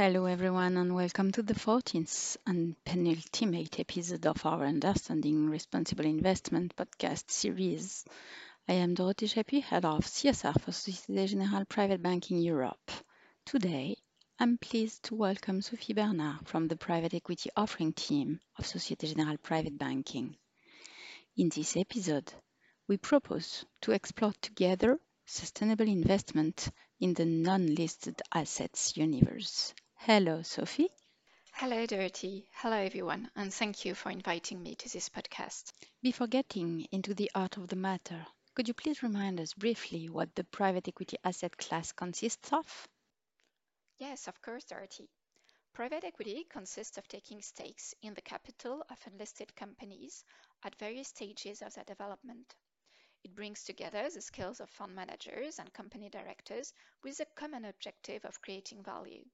Hello, everyone, and welcome to the 14th and penultimate episode of our Understanding Responsible Investment podcast series. I am Dorothée Chapuis, head of CSR for Société Générale Private Banking Europe. Today, I'm pleased to welcome Sophie Bernard from the private equity offering team of Société Générale Private Banking. In this episode, we propose to explore together sustainable investment in the non-listed assets universe. Hello, Sophie. Hello, Dorothée. Hello, everyone, and thank you for inviting me to this podcast. Before getting into the art of the matter, could you please remind us briefly what the private equity asset class consists of? Yes, of course, Dorothée. Private equity consists of taking stakes in the capital of unlisted companies at various stages of their development. It brings together the skills of fund managers and company directors with the common objective of creating value.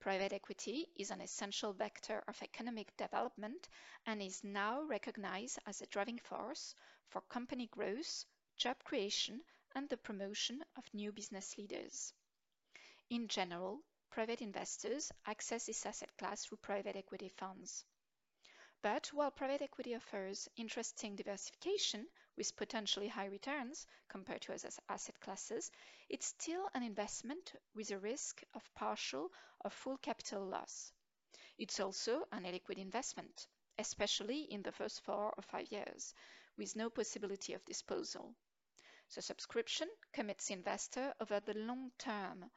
Private equity is an essential vector of economic development and is now recognized as a driving force for company growth, job creation, and the promotion of new business leaders. In general, private investors access this asset class through private equity funds. But while private equity offers interesting diversification with potentially high returns compared to other asset classes, it's still an investment with a risk of partial or full capital loss. It's also an illiquid investment, especially in the first four or five years, with no possibility of disposal. The subscription commits the investor over the long term,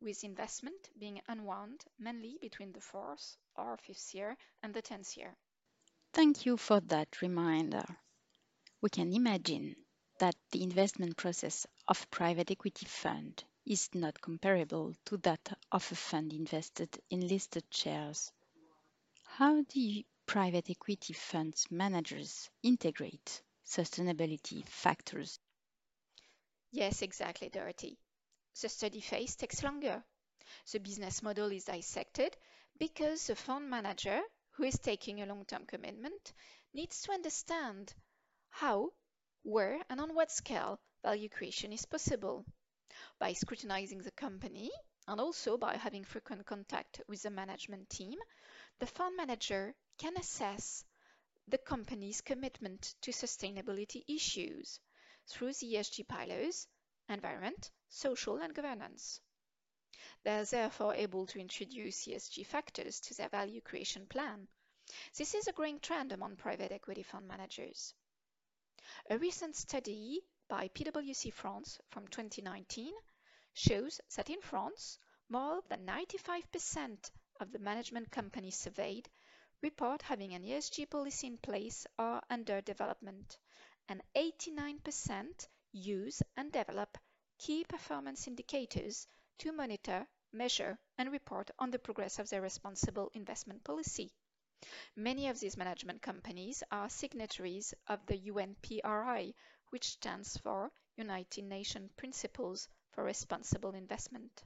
with investment being unwound mainly between the fourth or fifth year and the tenth year. Thank you for that reminder. We can imagine that the investment process of a private equity fund is not comparable to that of a fund invested in listed shares. How do private equity funds managers integrate sustainability factors? Yes, exactly, Dorothée. The study phase takes longer. The business model is dissected because the fund manager who is taking a long-term commitment needs to understand how, where, and on what scale value creation is possible. By scrutinizing the company and also by having frequent contact with the management team, the fund manager can assess the company's commitment to sustainability issues through the ESG pillars, environment, social, and governance. They are therefore able to introduce ESG factors to their value creation plan. This is a growing trend among private equity fund managers. A recent study by PwC France from 2019 shows that in France, more than 95% of the management companies surveyed report having an ESG policy in place or under development, and 89% use and develop key performance indicators to monitor, measure, and report on the progress of their responsible investment policy. Many of these management companies are signatories of the UNPRI, which stands for United Nations Principles for Responsible Investment.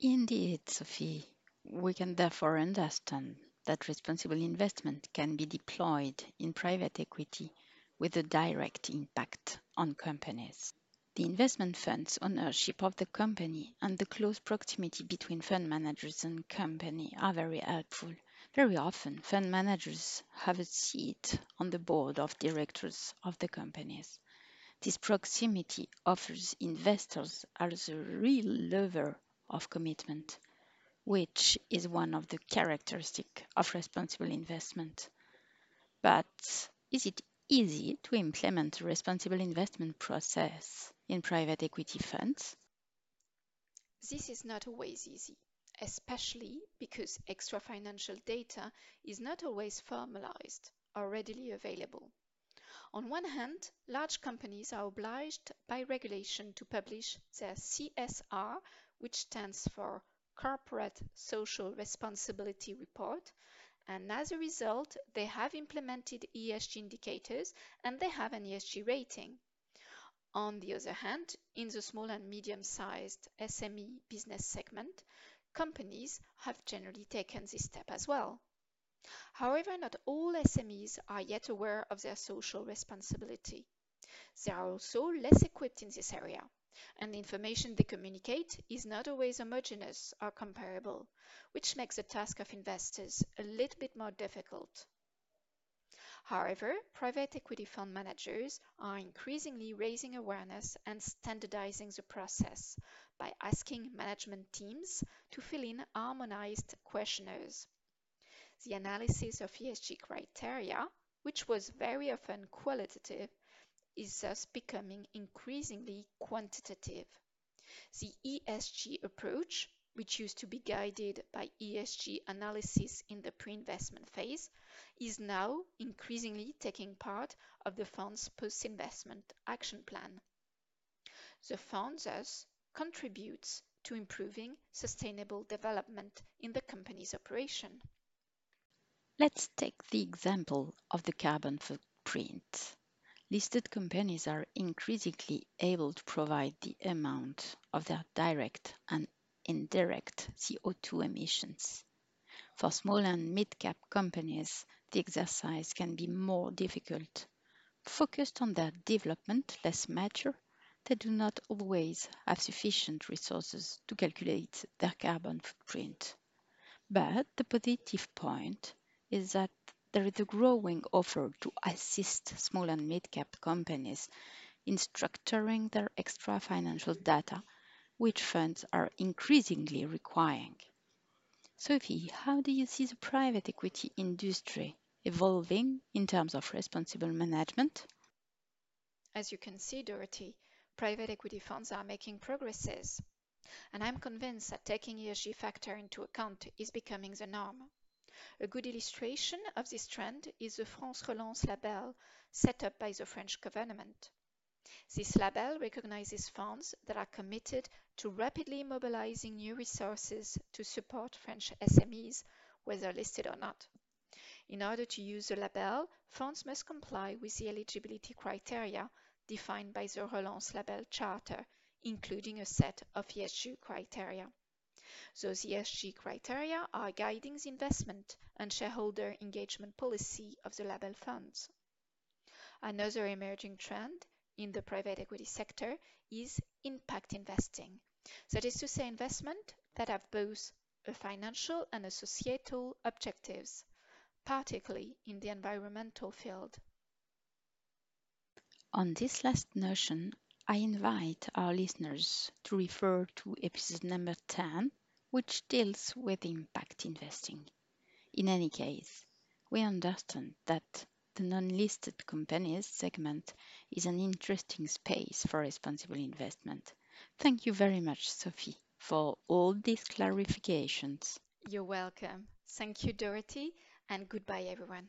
Indeed, Sophie. We can therefore understand that responsible investment can be deployed in private equity with a direct impact on companies. The investment fund's ownership of the company and the close proximity between fund managers and company are very helpful. Very often, fund managers have a seat on the board of directors of the companies. This proximity offers investors as a real lever of commitment, which is one of the characteristics of responsible investment. But is it easy to implement a responsible investment process in private equity funds? This is not always easy, especially because extra financial data is not always formalized or readily available. On one hand, large companies are obliged by regulation to publish their CSR, which stands for Corporate Social Responsibility Report, and as a result, they have implemented ESG indicators and they have an ESG rating. On the other hand, in the small and medium-sized SME business segment, companies have generally taken this step as well. However, not all SMEs are yet aware of their social responsibility. They are also less equipped in this area. and the information they communicate is not always homogeneous or comparable, which makes the task of investors a little bit more difficult. However, private equity fund managers are increasingly raising awareness and standardizing the process by asking management teams to fill in harmonized questionnaires. The analysis of ESG criteria, which was very often qualitative, is thus becoming increasingly quantitative. The ESG approach, which used to be guided by ESG analysis in the pre-investment phase, is now increasingly taking part of the fund's post-investment action plan. The fund thus contributes to improving sustainable development in the company's operation. Let's take the example of the carbon footprint. Listed companies are increasingly able to provide the amount of their direct and indirect CO2 emissions. For small and mid-cap companies, the exercise can be more difficult. Focused on their development, less mature, they do not always have sufficient resources to calculate their carbon footprint. But the positive point is that there is a growing offer to assist small and mid-cap companies in structuring their extra financial data, which funds are increasingly requiring. Sophie, how do you see the private equity industry evolving in terms of responsible management? As you can see, Dorothée, private equity funds are making progresses. And I'm convinced that taking ESG factor into account is becoming the norm. A good illustration of this trend is the France Relance label set up by the French government. This label recognizes funds that are committed to rapidly mobilizing new resources to support French SMEs, whether listed or not. In order to use the label, funds must comply with the eligibility criteria defined by the Relance Label Charter, including a set of ESG criteria. Those ESG criteria are guiding the investment and shareholder engagement policy of the label funds. Another emerging trend in the private equity sector is impact investing. That is to say, investment that have both a financial and a societal objectives, particularly in the environmental field. On this last notion, I invite our listeners to refer to episode number 10 which deals with impact investing. In any case, we understand that the non-listed companies segment is an interesting space for responsible investment. Thank you very much, Sophie, for all these clarifications. You're welcome. Thank you, Dorothée, and goodbye, everyone.